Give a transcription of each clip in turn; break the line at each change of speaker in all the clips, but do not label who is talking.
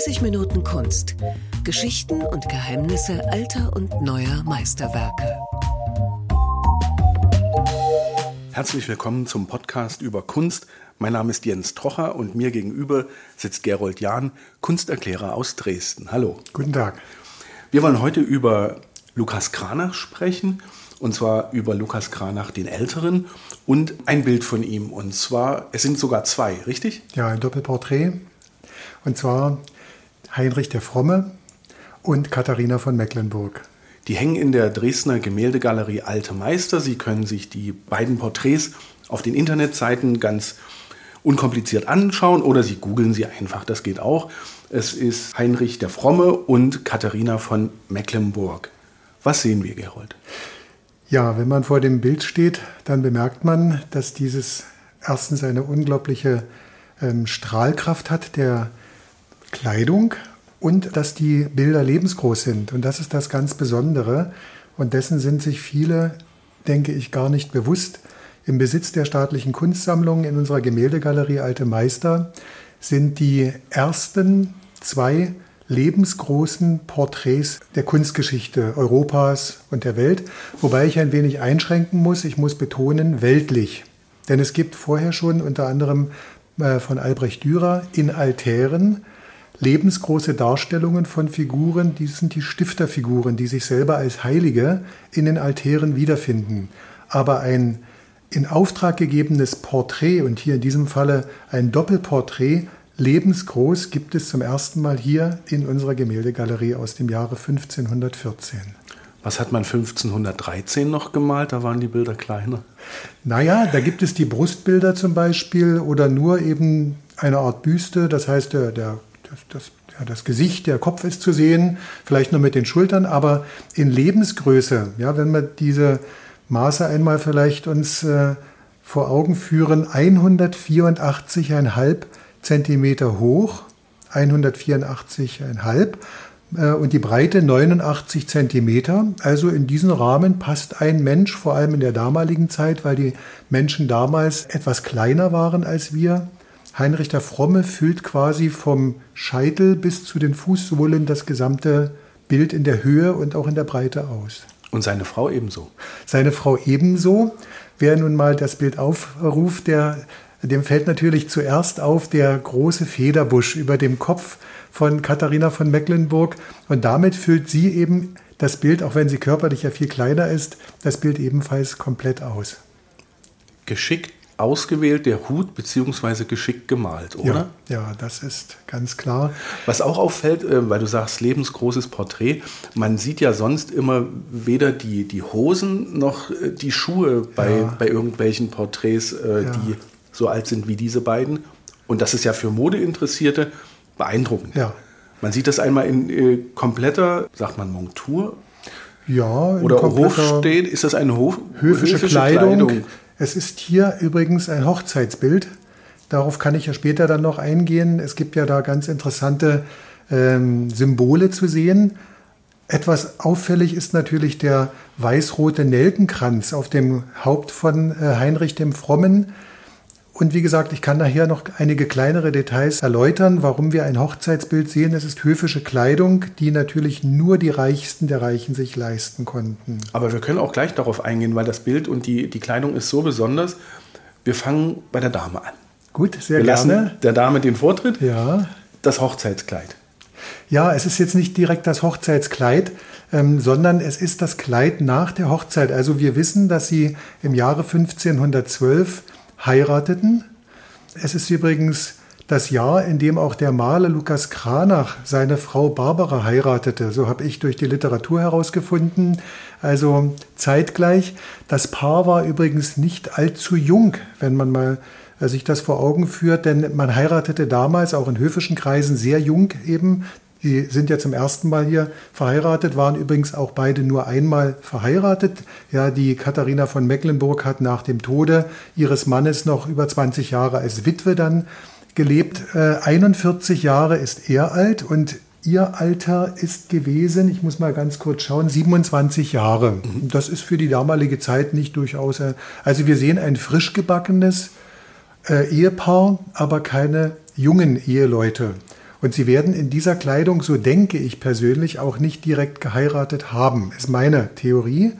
30 Minuten Kunst. Geschichten und Geheimnisse alter und neuer Meisterwerke.
Herzlich willkommen zum Podcast über Kunst. Mein Name ist Jens Trocher und mir gegenüber sitzt Gerold Jahn, Kunsterklärer aus Dresden. Hallo.
Guten Tag.
Wir wollen heute über Lukas Kranach sprechen und zwar über Lukas Kranach den Älteren und ein Bild von ihm. Und zwar, es sind sogar zwei, richtig?
Ja, ein Doppelporträt. Und zwar Heinrich der Fromme und Katharina von Mecklenburg.
Die hängen in der Dresdner Gemäldegalerie Alte Meister. Sie können sich die beiden Porträts auf den Internetseiten ganz unkompliziert anschauen oder Sie googeln sie einfach, das geht auch. Es ist Heinrich der Fromme und Katharina von Mecklenburg. Was sehen wir, Gerold?
Ja, wenn man vor dem Bild steht, dann bemerkt man, dass dieses erstens eine unglaubliche ähm, Strahlkraft hat der Kleidung und dass die Bilder lebensgroß sind. Und das ist das ganz Besondere. Und dessen sind sich viele, denke ich, gar nicht bewusst. Im Besitz der staatlichen Kunstsammlung in unserer Gemäldegalerie Alte Meister sind die ersten zwei lebensgroßen Porträts der Kunstgeschichte Europas und der Welt, wobei ich ein wenig einschränken muss. Ich muss betonen, weltlich. Denn es gibt vorher schon unter anderem äh, von Albrecht Dürer in Altären lebensgroße Darstellungen von Figuren, die sind die Stifterfiguren, die sich selber als Heilige in den Altären wiederfinden. Aber ein in Auftrag gegebenes Porträt und hier in diesem Falle ein Doppelporträt lebensgroß gibt es zum ersten Mal hier in unserer Gemäldegalerie aus dem Jahre 1514.
Was hat man 1513 noch gemalt? Da waren die Bilder kleiner.
Naja, da gibt es die Brustbilder zum Beispiel oder nur eben eine Art Büste. Das heißt, der, der, das, das, ja, das Gesicht, der Kopf ist zu sehen, vielleicht nur mit den Schultern, aber in Lebensgröße. Ja, wenn wir diese Maße einmal vielleicht uns äh, vor Augen führen, 184,5 Zentimeter hoch, 184,5 äh, und die Breite 89 Zentimeter. Also in diesen Rahmen passt ein Mensch, vor allem in der damaligen Zeit, weil die Menschen damals etwas kleiner waren als wir. Heinrich der Fromme füllt quasi vom Scheitel bis zu den Fußsohlen das gesamte Bild in der Höhe und auch in der Breite aus.
Und seine Frau ebenso.
Seine Frau ebenso. Wer nun mal das Bild aufruft, der dem fällt natürlich zuerst auf der große Federbusch über dem Kopf von Katharina von Mecklenburg. Und damit füllt sie eben das Bild, auch wenn sie körperlich ja viel kleiner ist, das Bild ebenfalls komplett aus.
Geschickt ausgewählt, der Hut, beziehungsweise geschickt gemalt, oder?
Ja, ja, das ist ganz klar.
Was auch auffällt, äh, weil du sagst, lebensgroßes Porträt, man sieht ja sonst immer weder die, die Hosen noch äh, die Schuhe bei, ja. bei irgendwelchen Porträts, äh, ja. die so alt sind wie diese beiden. Und das ist ja für Modeinteressierte beeindruckend.
Ja.
Man sieht das einmal in äh, kompletter, sagt man Montur?
Ja,
oder Hofsteht. Ist das eine Hof
höfische, höfische Kleidung. Kleidung? Es ist hier übrigens ein Hochzeitsbild. Darauf kann ich ja später dann noch eingehen. Es gibt ja da ganz interessante ähm, Symbole zu sehen. Etwas auffällig ist natürlich der weiß-rote Nelkenkranz auf dem Haupt von äh, Heinrich dem Frommen. Und wie gesagt, ich kann nachher noch einige kleinere Details erläutern, warum wir ein Hochzeitsbild sehen. Es ist höfische Kleidung, die natürlich nur die Reichsten der Reichen sich leisten konnten.
Aber wir können auch gleich darauf eingehen, weil das Bild und die, die Kleidung ist so besonders. Wir fangen bei der Dame an.
Gut, sehr
wir
gerne.
Lassen der Dame den Vortritt.
Ja.
Das Hochzeitskleid.
Ja, es ist jetzt nicht direkt das Hochzeitskleid, ähm, sondern es ist das Kleid nach der Hochzeit. Also wir wissen, dass sie im Jahre 1512 heirateten. Es ist übrigens das Jahr, in dem auch der Maler Lukas Kranach seine Frau Barbara heiratete. So habe ich durch die Literatur herausgefunden. Also zeitgleich. Das Paar war übrigens nicht allzu jung, wenn man mal äh, sich das vor Augen führt, denn man heiratete damals auch in höfischen Kreisen sehr jung eben. Die sind ja zum ersten Mal hier verheiratet, waren übrigens auch beide nur einmal verheiratet. Ja, die Katharina von Mecklenburg hat nach dem Tode ihres Mannes noch über 20 Jahre als Witwe dann gelebt. Äh, 41 Jahre ist er alt und ihr Alter ist gewesen, ich muss mal ganz kurz schauen, 27 Jahre. Das ist für die damalige Zeit nicht durchaus. Äh, also wir sehen ein frisch gebackenes äh, Ehepaar, aber keine jungen Eheleute. Und sie werden in dieser Kleidung, so denke ich persönlich, auch nicht direkt geheiratet haben, ist meine Theorie,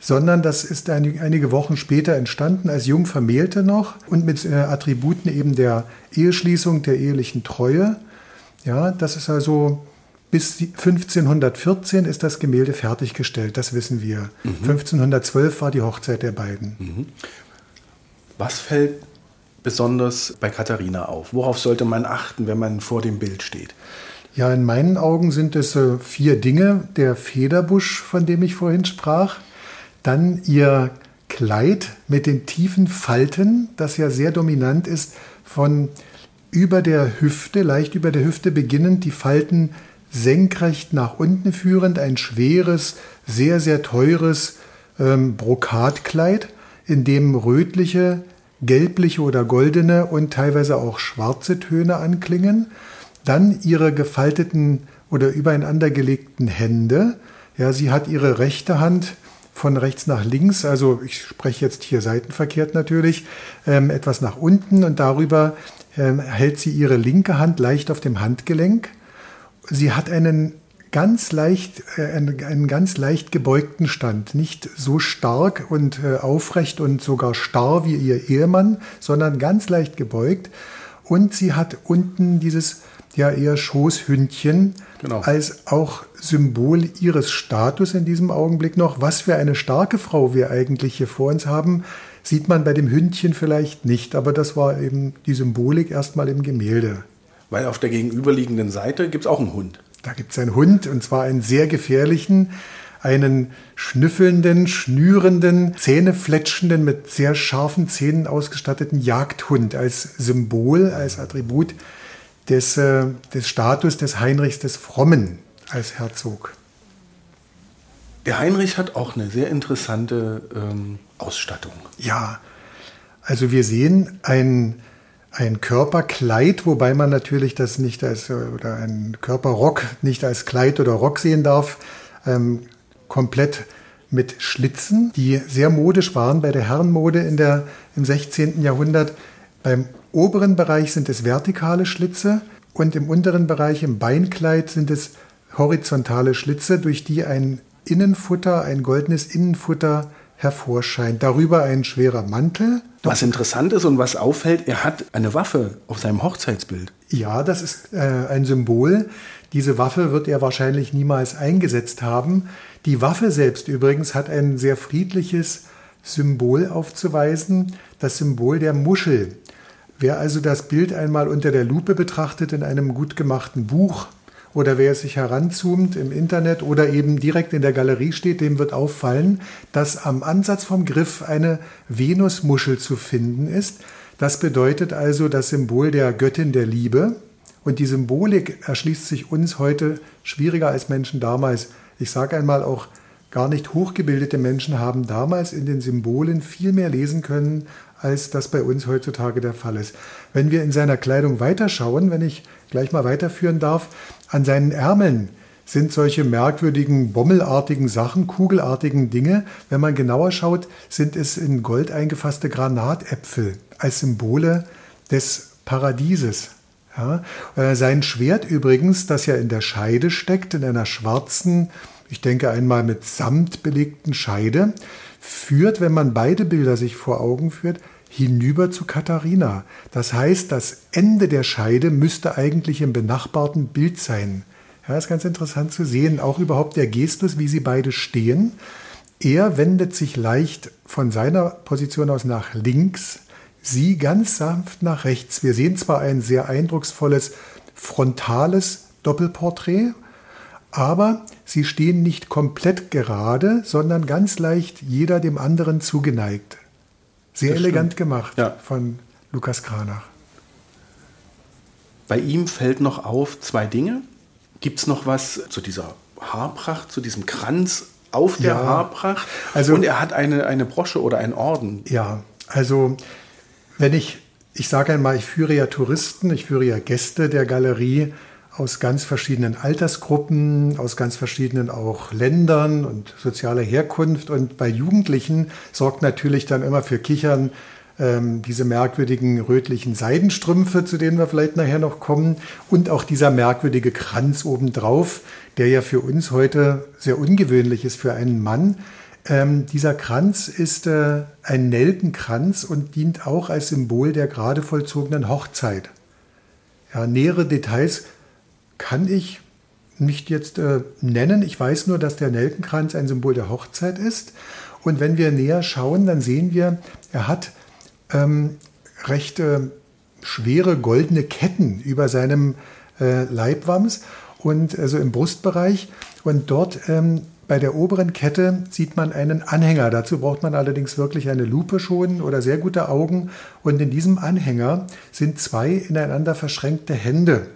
sondern das ist einige Wochen später entstanden als Jungvermählte noch und mit äh, Attributen eben der Eheschließung, der ehelichen Treue. Ja, das ist also bis 1514 ist das Gemälde fertiggestellt, das wissen wir. Mhm. 1512 war die Hochzeit der beiden. Mhm.
Was fällt besonders bei Katharina auf? Worauf sollte man achten, wenn man vor dem Bild steht?
Ja, in meinen Augen sind es äh, vier Dinge. Der Federbusch, von dem ich vorhin sprach, dann ihr Kleid mit den tiefen Falten, das ja sehr dominant ist, von über der Hüfte, leicht über der Hüfte beginnend, die Falten senkrecht nach unten führend, ein schweres, sehr, sehr teures ähm, Brokatkleid, in dem rötliche, gelbliche oder goldene und teilweise auch schwarze Töne anklingen. Dann ihre gefalteten oder übereinander gelegten Hände. Ja, sie hat ihre rechte Hand von rechts nach links, also ich spreche jetzt hier seitenverkehrt natürlich, ähm, etwas nach unten und darüber ähm, hält sie ihre linke Hand leicht auf dem Handgelenk. Sie hat einen ganz leicht, äh, einen, ganz leicht gebeugten Stand. Nicht so stark und äh, aufrecht und sogar starr wie ihr Ehemann, sondern ganz leicht gebeugt. Und sie hat unten dieses ja eher Schoßhündchen genau. als auch Symbol ihres Status in diesem Augenblick noch. Was für eine starke Frau wir eigentlich hier vor uns haben, sieht man bei dem Hündchen vielleicht nicht. Aber das war eben die Symbolik erstmal im Gemälde.
Weil auf der gegenüberliegenden Seite gibt es auch einen Hund.
Da gibt es einen Hund und zwar einen sehr gefährlichen, einen schnüffelnden, schnürenden, zähnefletschenden, mit sehr scharfen Zähnen ausgestatteten Jagdhund als Symbol, als Attribut des, äh, des Status des Heinrichs des Frommen als Herzog.
Der Heinrich hat auch eine sehr interessante ähm, Ausstattung.
Ja, also wir sehen ein ein Körperkleid, wobei man natürlich das nicht als, oder ein Körperrock nicht als Kleid oder Rock sehen darf, ähm, komplett mit Schlitzen, die sehr modisch waren bei der Herrenmode in der, im 16. Jahrhundert. Beim oberen Bereich sind es vertikale Schlitze und im unteren Bereich im Beinkleid sind es horizontale Schlitze, durch die ein Innenfutter, ein goldenes Innenfutter hervorscheint. Darüber ein schwerer Mantel.
Was interessant ist und was auffällt, er hat eine Waffe auf seinem Hochzeitsbild.
Ja, das ist äh, ein Symbol. Diese Waffe wird er wahrscheinlich niemals eingesetzt haben. Die Waffe selbst übrigens hat ein sehr friedliches Symbol aufzuweisen, das Symbol der Muschel. Wer also das Bild einmal unter der Lupe betrachtet in einem gut gemachten Buch, oder wer sich heranzoomt im Internet oder eben direkt in der Galerie steht, dem wird auffallen, dass am Ansatz vom Griff eine Venusmuschel zu finden ist. Das bedeutet also das Symbol der Göttin der Liebe. Und die Symbolik erschließt sich uns heute schwieriger als Menschen damals. Ich sage einmal auch, gar nicht hochgebildete Menschen haben damals in den Symbolen viel mehr lesen können, als das bei uns heutzutage der Fall ist. Wenn wir in seiner Kleidung weiterschauen, wenn ich gleich mal weiterführen darf, an seinen Ärmeln sind solche merkwürdigen, bommelartigen Sachen, kugelartigen Dinge. Wenn man genauer schaut, sind es in Gold eingefasste Granatäpfel als Symbole des Paradieses. Ja, äh, sein Schwert übrigens, das ja in der Scheide steckt, in einer schwarzen, ich denke einmal mit Samt belegten Scheide, führt, wenn man beide Bilder sich vor Augen führt, hinüber zu Katharina. Das heißt, das Ende der Scheide müsste eigentlich im benachbarten Bild sein. Ja, ist ganz interessant zu sehen, auch überhaupt der Gestus, wie sie beide stehen. Er wendet sich leicht von seiner Position aus nach links, sie ganz sanft nach rechts. Wir sehen zwar ein sehr eindrucksvolles frontales Doppelporträt, aber sie stehen nicht komplett gerade, sondern ganz leicht jeder dem anderen zugeneigt. Sehr das elegant stimmt. gemacht ja. von Lukas Kranach.
Bei ihm fällt noch auf zwei Dinge. Gibt es noch was zu dieser Haarpracht, zu diesem Kranz auf der ja, Haarpracht? Also, Und er hat eine, eine Brosche oder einen Orden.
Ja, also wenn ich, ich sage einmal, ich führe ja Touristen, ich führe ja Gäste der Galerie aus ganz verschiedenen Altersgruppen, aus ganz verschiedenen auch Ländern und sozialer Herkunft. Und bei Jugendlichen sorgt natürlich dann immer für Kichern ähm, diese merkwürdigen rötlichen Seidenstrümpfe, zu denen wir vielleicht nachher noch kommen, und auch dieser merkwürdige Kranz obendrauf, der ja für uns heute sehr ungewöhnlich ist für einen Mann. Ähm, dieser Kranz ist äh, ein Nelkenkranz und dient auch als Symbol der gerade vollzogenen Hochzeit. Ja, nähere Details kann ich nicht jetzt äh, nennen. Ich weiß nur, dass der Nelkenkranz ein Symbol der Hochzeit ist. Und wenn wir näher schauen, dann sehen wir, er hat ähm, recht äh, schwere goldene Ketten über seinem äh, Leibwams und also im Brustbereich. Und dort ähm, bei der oberen Kette sieht man einen Anhänger. Dazu braucht man allerdings wirklich eine Lupe schon oder sehr gute Augen. Und in diesem Anhänger sind zwei ineinander verschränkte Hände.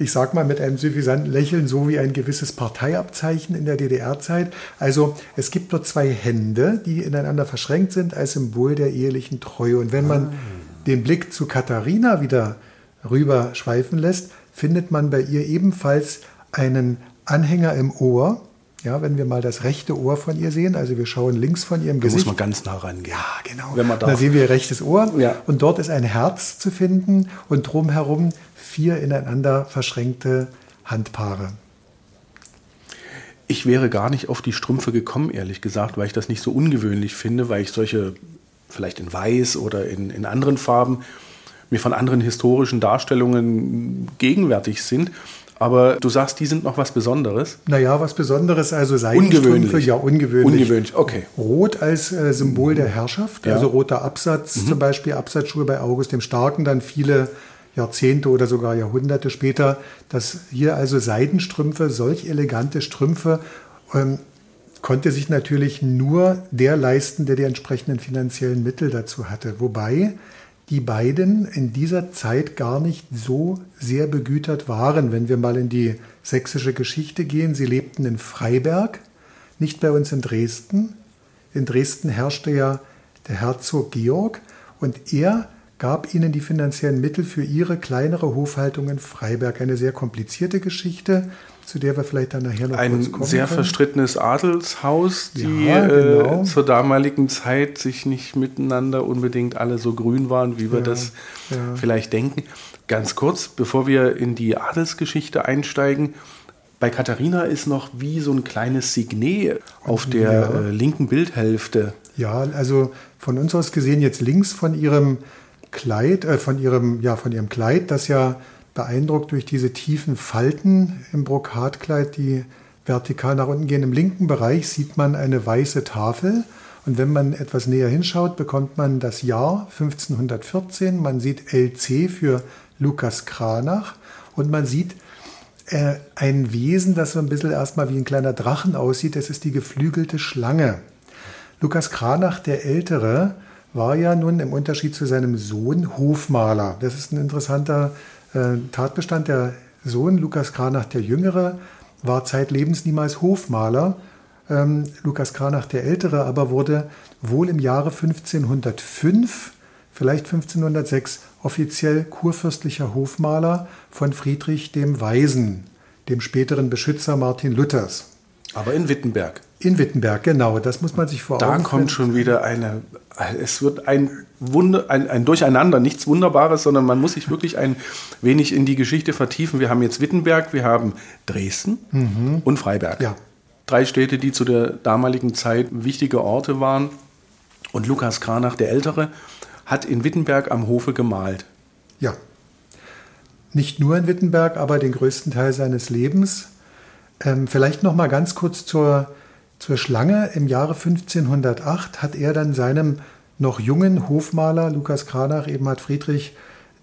Ich sage mal mit einem suffisanten Lächeln, so wie ein gewisses Parteiabzeichen in der DDR-Zeit. Also es gibt dort zwei Hände, die ineinander verschränkt sind als Symbol der ehelichen Treue. Und wenn man ah. den Blick zu Katharina wieder rüber schweifen lässt, findet man bei ihr ebenfalls einen Anhänger im Ohr ja, wenn wir mal das rechte Ohr von ihr sehen, also wir schauen links von ihrem
da
Gesicht.
muss man ganz nah rangehen.
Ja, genau. Wenn man darf. Da sehen wir ihr rechtes Ohr ja. und dort ist ein Herz zu finden und drumherum vier ineinander verschränkte Handpaare.
Ich wäre gar nicht auf die Strümpfe gekommen, ehrlich gesagt, weil ich das nicht so ungewöhnlich finde, weil ich solche vielleicht in Weiß oder in, in anderen Farben mir von anderen historischen Darstellungen gegenwärtig sind. Aber du sagst, die sind noch was Besonderes?
Naja, was Besonderes, also
Seidenstrümpfe.
Ungewöhnlich. Ja, ungewöhnlich.
Ungewöhnlich, okay.
Rot als äh, Symbol der Herrschaft, ja. also roter Absatz, mhm. zum Beispiel Absatzschuhe bei August dem Starken, dann viele Jahrzehnte oder sogar Jahrhunderte später, dass hier also Seidenstrümpfe, solch elegante Strümpfe, ähm, konnte sich natürlich nur der leisten, der die entsprechenden finanziellen Mittel dazu hatte. Wobei die beiden in dieser Zeit gar nicht so sehr begütert waren. Wenn wir mal in die sächsische Geschichte gehen, sie lebten in Freiberg, nicht bei uns in Dresden. In Dresden herrschte ja der Herzog Georg und er gab ihnen die finanziellen Mittel für ihre kleinere Hofhaltung in Freiberg. Eine sehr komplizierte Geschichte, zu der wir vielleicht dann nachher noch
Ein
kurz kommen
Ein sehr
können.
verstrittenes Adelshaus, die
ja, genau.
äh, zur damaligen Zeit sich nicht miteinander unbedingt alle so grün waren, wie wir ja, das ja. vielleicht denken. Ganz kurz, bevor wir in die Adelsgeschichte einsteigen, bei Katharina ist noch wie so ein kleines Signet auf der äh, linken Bildhälfte.
Ja, also von uns aus gesehen jetzt links von ihrem Kleid, äh, von ihrem, ja, von ihrem Kleid, das ja beeindruckt durch diese tiefen Falten im Brokatkleid, die vertikal nach unten gehen. Im linken Bereich sieht man eine weiße Tafel. Und wenn man etwas näher hinschaut, bekommt man das Jahr 1514. Man sieht LC für Lukas Kranach und man sieht äh, ein Wesen, das so ein bisschen erstmal wie ein kleiner Drachen aussieht. Das ist die geflügelte Schlange. Lukas Kranach, der Ältere, war ja nun im Unterschied zu seinem Sohn Hofmaler. Das ist ein interessanter Tatbestand. Der Sohn Lukas Kranach der Jüngere war zeitlebens niemals Hofmaler. Ähm, Lukas Kranach der Ältere aber wurde wohl im Jahre 1505, vielleicht 1506, offiziell kurfürstlicher Hofmaler von Friedrich dem Weisen, dem späteren Beschützer Martin Luthers.
Aber in Wittenberg.
In Wittenberg, genau. Das muss man sich vor
Da kommt schon wieder eine. Es wird ein, Wunder, ein, ein Durcheinander, nichts Wunderbares, sondern man muss sich wirklich ein wenig in die Geschichte vertiefen. Wir haben jetzt Wittenberg, wir haben Dresden mhm. und Freiberg.
Ja.
Drei Städte, die zu der damaligen Zeit wichtige Orte waren. Und Lukas Kranach, der Ältere, hat in Wittenberg am Hofe gemalt.
Ja. Nicht nur in Wittenberg, aber den größten Teil seines Lebens. Ähm, vielleicht noch mal ganz kurz zur zur Schlange im Jahre 1508 hat er dann seinem noch jungen Hofmaler Lukas Kranach, eben hat Friedrich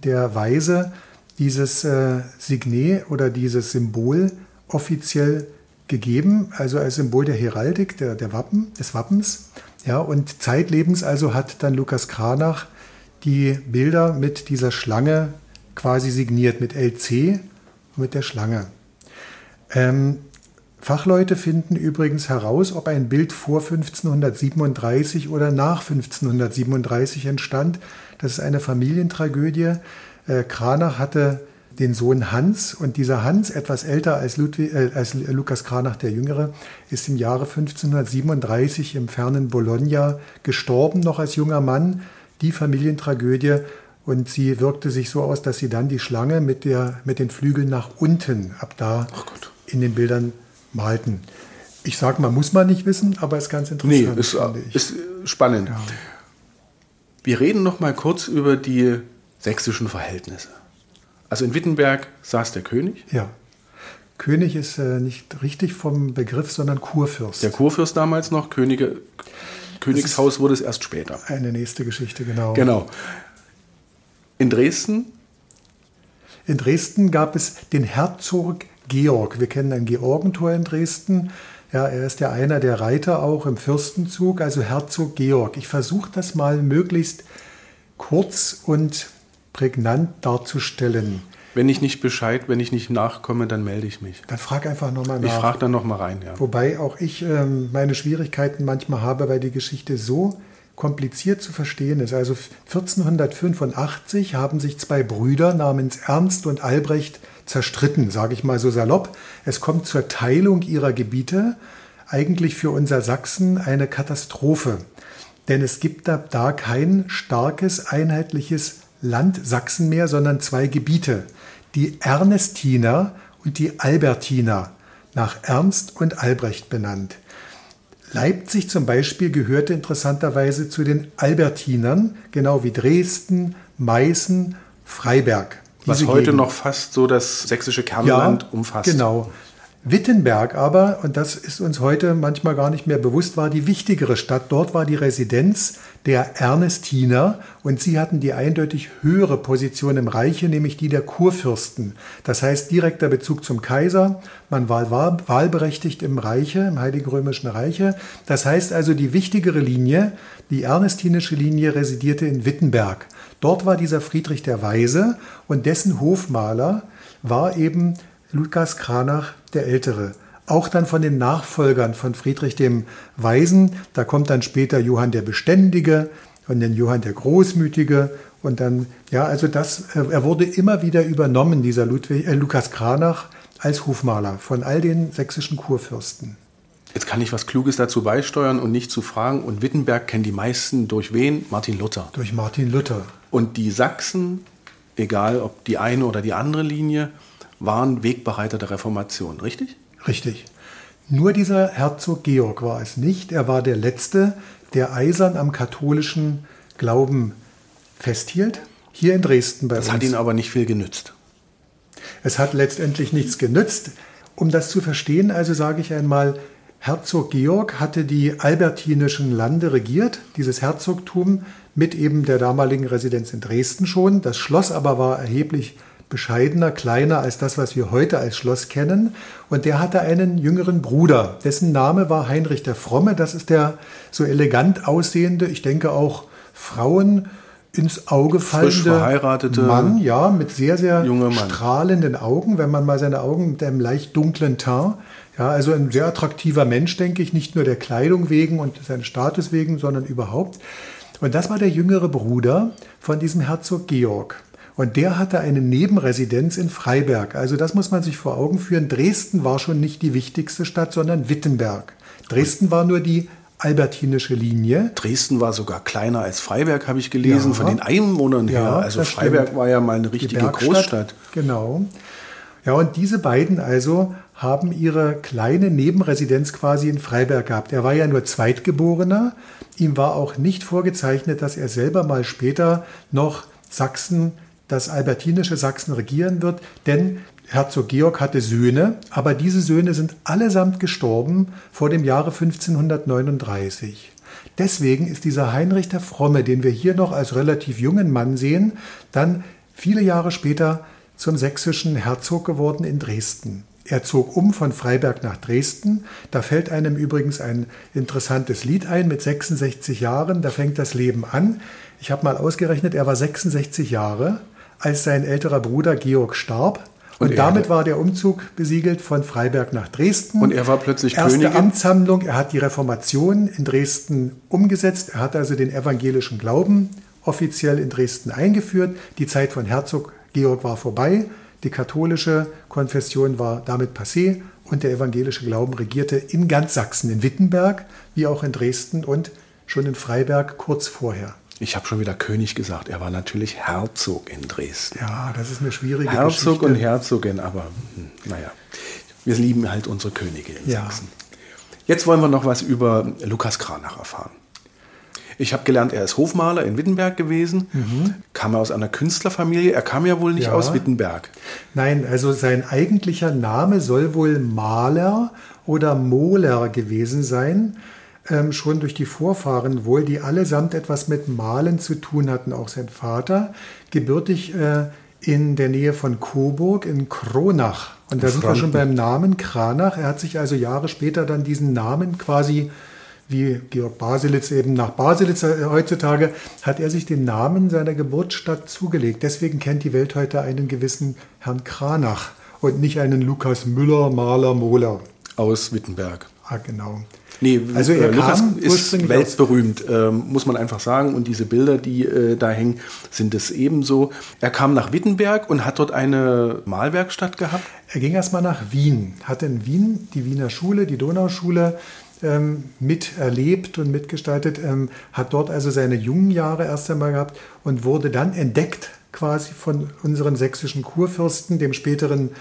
der Weise, dieses äh, Signet oder dieses Symbol offiziell gegeben, also als Symbol der Heraldik, der, der Wappen, des Wappens. Ja, und zeitlebens also hat dann Lukas Kranach die Bilder mit dieser Schlange quasi signiert, mit LC mit der Schlange. Ähm, Fachleute finden übrigens heraus, ob ein Bild vor 1537 oder nach 1537 entstand. Das ist eine Familientragödie. Äh, Kranach hatte den Sohn Hans und dieser Hans, etwas älter als, Ludwig, äh, als Lukas Kranach der Jüngere, ist im Jahre 1537 im fernen Bologna gestorben, noch als junger Mann. die Familientragödie. Und sie wirkte sich so aus, dass sie dann die Schlange mit, der, mit den Flügeln nach unten ab da in den Bildern malten. Ich sage mal, muss man nicht wissen, aber ist ganz interessant.
Nee, ist, ist spannend. Ja. Wir reden noch mal kurz über die sächsischen Verhältnisse. Also in Wittenberg saß der König.
Ja. König ist äh, nicht richtig vom Begriff, sondern Kurfürst.
Der Kurfürst damals noch, Könige, Königshaus wurde es erst später.
Eine nächste Geschichte, genau.
Genau. In Dresden?
In Dresden gab es den Herzog Georg. Wir kennen ein Georgentor in Dresden. Ja, er ist ja einer der Reiter auch im Fürstenzug, also Herzog Georg. Ich versuche das mal möglichst kurz und prägnant darzustellen.
Wenn ich nicht Bescheid, wenn ich nicht nachkomme, dann melde ich mich.
Dann frag einfach nochmal nach.
Ich frage dann nochmal rein, ja.
Wobei auch ich ähm, meine Schwierigkeiten manchmal habe, weil die Geschichte so kompliziert zu verstehen ist. Also 1485 haben sich zwei Brüder namens Ernst und Albrecht zerstritten, sage ich mal so salopp. Es kommt zur Teilung ihrer Gebiete. Eigentlich für unser Sachsen eine Katastrophe. Denn es gibt da, da kein starkes, einheitliches Land Sachsen mehr, sondern zwei Gebiete. Die Ernestiner und die Albertiner, nach Ernst und Albrecht benannt. Leipzig zum Beispiel gehörte interessanterweise zu den Albertinern, genau wie Dresden, Meißen, Freiberg.
Was heute Gegend. noch fast so das sächsische Kernland ja, umfasst.
Genau. Wittenberg aber, und das ist uns heute manchmal gar nicht mehr bewusst, war die wichtigere Stadt. Dort war die Residenz der Ernestiner und sie hatten die eindeutig höhere Position im Reiche, nämlich die der Kurfürsten. Das heißt direkter Bezug zum Kaiser. Man war wahlberechtigt im Reiche, im Heiligen Römischen Reiche. Das heißt also, die wichtigere Linie, die ernestinische Linie, residierte in Wittenberg. Dort war dieser Friedrich der Weise und dessen Hofmaler war eben Lukas Kranach der Ältere. Auch dann von den Nachfolgern von Friedrich dem Weisen. Da kommt dann später Johann der Beständige und dann Johann der Großmütige. Und dann, ja, also das, äh, er wurde immer wieder übernommen, dieser Ludwig, äh, Lukas Kranach, als Hofmaler von all den sächsischen Kurfürsten.
Jetzt kann ich was Kluges dazu beisteuern und nicht zu fragen. Und Wittenberg kennen die meisten durch wen? Martin Luther.
Durch Martin Luther.
Und die Sachsen, egal ob die eine oder die andere Linie, waren Wegbereiter der Reformation, richtig?
Richtig. Nur dieser Herzog Georg war es nicht. Er war der Letzte, der eisern am katholischen Glauben festhielt. Hier in Dresden
bei das uns. Das hat ihn aber nicht viel genützt.
Es hat letztendlich nichts genützt. Um das zu verstehen, also sage ich einmal, Herzog Georg hatte die albertinischen Lande regiert, dieses Herzogtum mit eben der damaligen Residenz in Dresden schon. Das Schloss aber war erheblich bescheidener, kleiner als das, was wir heute als Schloss kennen. Und der hatte einen jüngeren Bruder, dessen Name war Heinrich der Fromme. Das ist der so elegant aussehende, ich denke auch Frauen ins Auge fallende Mann, ja, mit sehr, sehr strahlenden Augen, wenn man mal seine Augen mit einem leicht dunklen Teint, ja, also ein sehr attraktiver Mensch, denke ich, nicht nur der Kleidung wegen und seines Status wegen, sondern überhaupt. Und das war der jüngere Bruder von diesem Herzog Georg. Und der hatte eine Nebenresidenz in Freiberg. Also das muss man sich vor Augen führen. Dresden war schon nicht die wichtigste Stadt, sondern Wittenberg. Dresden war nur die albertinische Linie.
Dresden war sogar kleiner als Freiberg, habe ich gelesen, ja, von den Einwohnern her. Ja, also Freiberg stimmt. war ja mal eine richtige Großstadt.
Genau. Ja, und diese beiden also haben ihre kleine Nebenresidenz quasi in Freiberg gehabt. Er war ja nur Zweitgeborener. Ihm war auch nicht vorgezeichnet, dass er selber mal später noch Sachsen das albertinische Sachsen regieren wird, denn Herzog Georg hatte Söhne, aber diese Söhne sind allesamt gestorben vor dem Jahre 1539. Deswegen ist dieser Heinrich der Fromme, den wir hier noch als relativ jungen Mann sehen, dann viele Jahre später zum sächsischen Herzog geworden in Dresden. Er zog um von Freiberg nach Dresden. Da fällt einem übrigens ein interessantes Lied ein mit 66 Jahren. Da fängt das Leben an. Ich habe mal ausgerechnet, er war 66 Jahre als sein älterer Bruder Georg starb. Und, und damit war der Umzug besiegelt von Freiberg nach Dresden.
Und er war plötzlich
Erste Königin. Amtshandlung. Er hat die Reformation in Dresden umgesetzt. Er hat also den evangelischen Glauben offiziell in Dresden eingeführt. Die Zeit von Herzog Georg war vorbei. Die katholische Konfession war damit passé und der evangelische Glauben regierte in ganz Sachsen, in Wittenberg wie auch in Dresden und schon in Freiberg kurz vorher.
Ich habe schon wieder König gesagt. Er war natürlich Herzog in Dresden.
Ja, das ist eine schwierige
Herzog
Geschichte.
und Herzogin, aber hm, naja, wir lieben halt unsere Könige in
Ja.
Sachsen. Jetzt wollen wir noch was über Lukas Kranach erfahren. Ich habe gelernt, er ist Hofmaler in Wittenberg gewesen, kam aus einer Künstlerfamilie. Er kam ja wohl nicht
Ja.
aus Wittenberg.
Nein, also sein eigentlicher Name soll wohl Maler oder Moler gewesen sein. Ähm, schon durch die Vorfahren wohl, die allesamt etwas mit Malen zu tun hatten, auch sein Vater. Gebürtig äh, in der Nähe von Coburg in Kronach. Und da
In
sind wir schon beim Namen Kranach. Er hat sich also Jahre später dann diesen Namen quasi wie Georg Baselitz eben nach Baselitz äh, heutzutage, hat er sich den Namen seiner Geburtsstadt zugelegt. Deswegen kennt die Welt heute einen gewissen Herrn Kranach und nicht einen Lukas Müller, Maler, Mohler.
Aus Wittenberg.
Ah, genau.
Nee,
Also er
äh, Lukas
kam
ist weltberühmt, ähm, muss man einfach sagen. Und diese Bilder, die äh, da hängen, sind es ebenso. Er kam nach Wittenberg und hat dort eine Malwerkstatt gehabt.
Er ging erstmal nach Wien, hat in Wien die Wiener Schule, die Donauschule ähm, miterlebt und mitgestaltet, ähm, hat dort also seine jungen Jahre erst einmal gehabt und wurde dann entdeckt quasi von unseren sächsischen Kurfürsten, dem späteren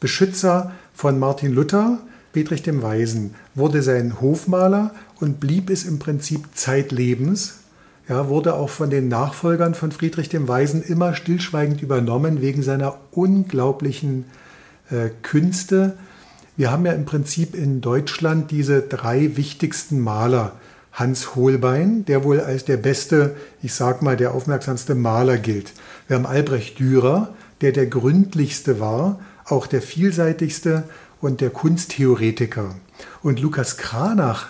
Beschützer von Martin Luther, Friedrich dem Weisen, wurde sein Hofmaler und blieb es im Prinzip zeitlebens. Ja, wurde auch von den Nachfolgern von Friedrich dem Weisen immer stillschweigend übernommen wegen seiner unglaublichen äh, Künste. Wir haben ja im Prinzip in Deutschland diese drei wichtigsten Maler. Hans Holbein, der wohl als der beste, ich sag mal, der aufmerksamste Maler gilt. Wir haben Albrecht Dürer, der der gründlichste war, auch der vielseitigste und der Kunsttheoretiker. Und Lukas Kranach,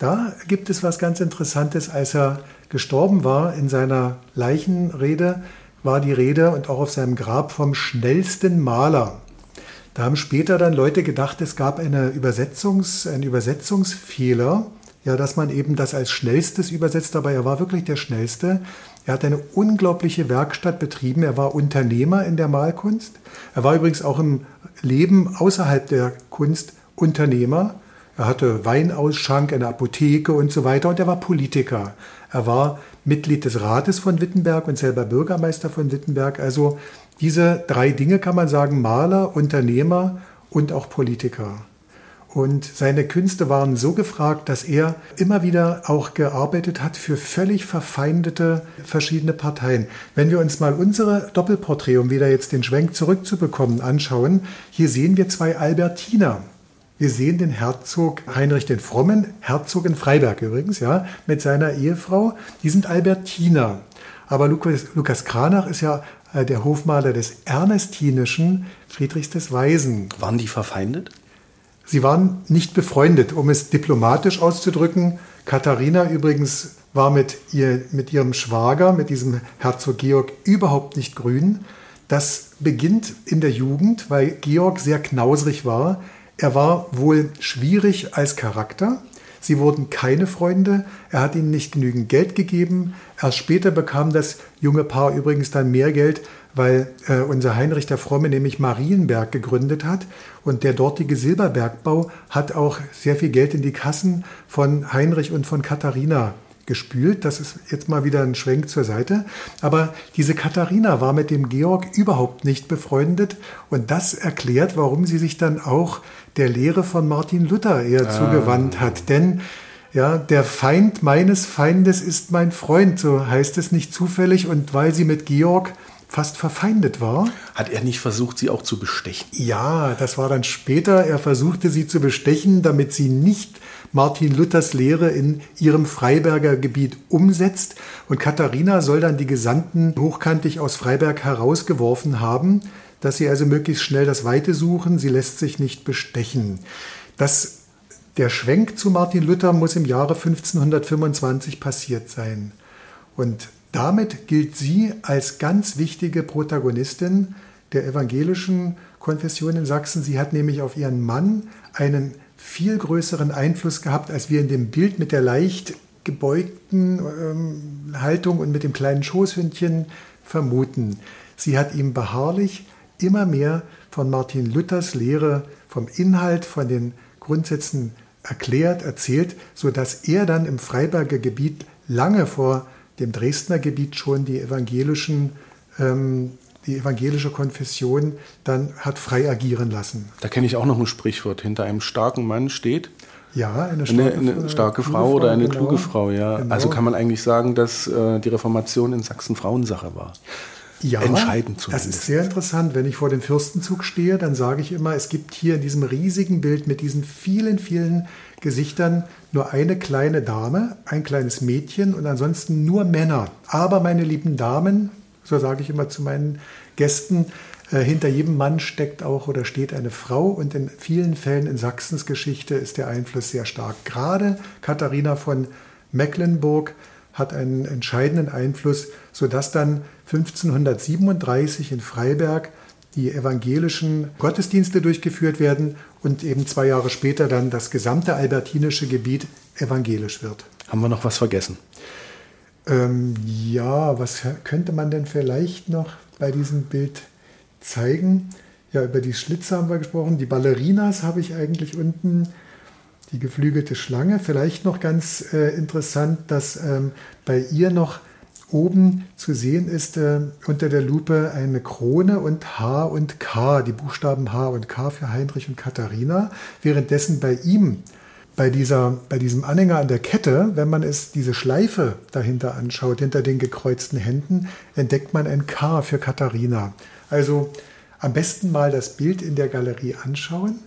da gibt es was ganz Interessantes. Als er gestorben war, in seiner Leichenrede war die Rede und auch auf seinem Grab vom schnellsten Maler. Da haben später dann Leute gedacht, es gab eine Übersetzungs, einen Übersetzungsfehler, ja, dass man eben das als schnellstes übersetzt, aber er war wirklich der schnellste. Er hat eine unglaubliche Werkstatt betrieben. Er war Unternehmer in der Malkunst. Er war übrigens auch im Leben außerhalb der Kunst Unternehmer. Er hatte Weinausschank, eine Apotheke und so weiter und er war Politiker. Er war Mitglied des Rates von Wittenberg und selber Bürgermeister von Wittenberg. Also diese drei Dinge kann man sagen, Maler, Unternehmer und auch Politiker. Und seine Künste waren so gefragt, dass er immer wieder auch gearbeitet hat für völlig verfeindete verschiedene Parteien. Wenn wir uns mal unsere Doppelporträt, um wieder jetzt den Schwenk zurückzubekommen, anschauen, hier sehen wir zwei Albertiner. Wir sehen den Herzog Heinrich den Frommen, Herzog in Freiberg übrigens, ja, mit seiner Ehefrau. Die sind Albertiner. Aber Lukas, Lukas Kranach ist ja der Hofmaler des ernestinischen Friedrichs des Weisen.
Waren die verfeindet?
Sie waren nicht befreundet, um es diplomatisch auszudrücken. Katharina übrigens war mit, ihr, mit ihrem Schwager, mit diesem Herzog Georg, überhaupt nicht grün. Das beginnt in der Jugend, weil Georg sehr knausrig war. Er war wohl schwierig als Charakter. Sie wurden keine Freunde. Er hat ihnen nicht genügend Geld gegeben. Erst später bekam das junge Paar übrigens dann mehr Geld, weil äh, unser Heinrich der Fromme nämlich Marienberg gegründet hat. Und der dortige Silberbergbau hat auch sehr viel Geld in die Kassen von Heinrich und von Katharina gespült. Das ist jetzt mal wieder ein Schwenk zur Seite. Aber diese Katharina war mit dem Georg überhaupt nicht befreundet. Und das erklärt, warum sie sich dann auch der Lehre von Martin Luther eher zugewandt hat. Denn ja, der Feind meines Feindes ist mein Freund, so heißt es nicht zufällig. Und weil sie mit Georg fast verfeindet war.
Hat er nicht versucht, sie auch zu bestechen?
Ja, das war dann später. Er versuchte sie zu bestechen, damit sie nicht Martin Luthers Lehre in ihrem Freiberger Gebiet umsetzt. Und Katharina soll dann die Gesandten hochkantig aus Freiberg herausgeworfen haben, dass sie also möglichst schnell das Weite suchen. Sie lässt sich nicht bestechen. Das, der Schwenk zu Martin Luther muss im Jahre 1525 passiert sein. Und damit gilt sie als ganz wichtige Protagonistin der evangelischen Konfession in Sachsen. Sie hat nämlich auf ihren Mann einen viel größeren Einfluss gehabt, als wir in dem Bild mit der leicht gebeugten ähm, Haltung und mit dem kleinen Schoßhündchen vermuten. Sie hat ihm beharrlich immer mehr von Martin Luthers Lehre, vom Inhalt, von den Grundsätzen erklärt, erzählt, sodass er dann im Freiberger Gebiet lange vor dem Dresdner Gebiet schon die evangelischen ähm, die evangelische Konfession dann hat frei agieren lassen.
Da kenne ich auch noch ein Sprichwort. Hinter einem starken Mann steht
ja, eine starke,
eine, eine starke Frau oder eine genau, kluge Frau, ja. Genau. Also kann man eigentlich sagen, dass äh, die Reformation in Sachsen Frauensache war.
Ja, entscheidend zumindest. das ist sehr interessant. Wenn ich vor dem Fürstenzug stehe, dann sage ich immer, es gibt hier in diesem riesigen Bild mit diesen vielen, vielen Gesichtern nur eine kleine Dame, ein kleines Mädchen und ansonsten nur Männer. Aber meine lieben Damen, so sage ich immer zu meinen Gästen, äh, hinter jedem Mann steckt auch oder steht eine Frau und in vielen Fällen in Sachsens Geschichte ist der Einfluss sehr stark. Gerade Katharina von Mecklenburg hat einen entscheidenden Einfluss, sodass dann 1537 in Freiberg die evangelischen Gottesdienste durchgeführt werden und eben zwei Jahre später dann das gesamte albertinische Gebiet evangelisch wird.
Haben wir noch was vergessen?
Ähm, ja, was könnte man denn vielleicht noch bei diesem Bild zeigen? Ja, über die Schlitze haben wir gesprochen. Die Ballerinas habe ich eigentlich unten, die geflügelte Schlange. Vielleicht noch ganz äh, interessant, dass ähm, bei ihr noch oben zu sehen ist äh, unter der Lupe eine Krone und H und K, die Buchstaben H und K für Heinrich und Katharina, währenddessen bei ihm, bei, dieser, bei diesem Anhänger an der Kette, wenn man es diese Schleife dahinter anschaut, hinter den gekreuzten Händen, entdeckt man ein K für Katharina. Also am besten mal das Bild in der Galerie anschauen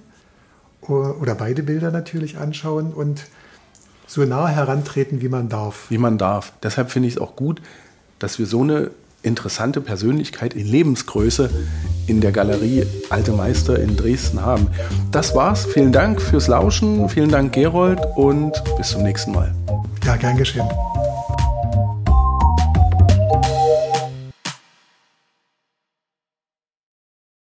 oder beide Bilder natürlich anschauen und so nah herantreten, wie man darf.
Wie man darf. Deshalb finde ich es auch gut, dass wir so eine interessante Persönlichkeit in Lebensgröße in der Galerie Alte Meister in Dresden haben. Das war's. Vielen Dank fürs Lauschen. Vielen Dank, Gerold, und bis zum nächsten Mal.
Ja, gern geschehen.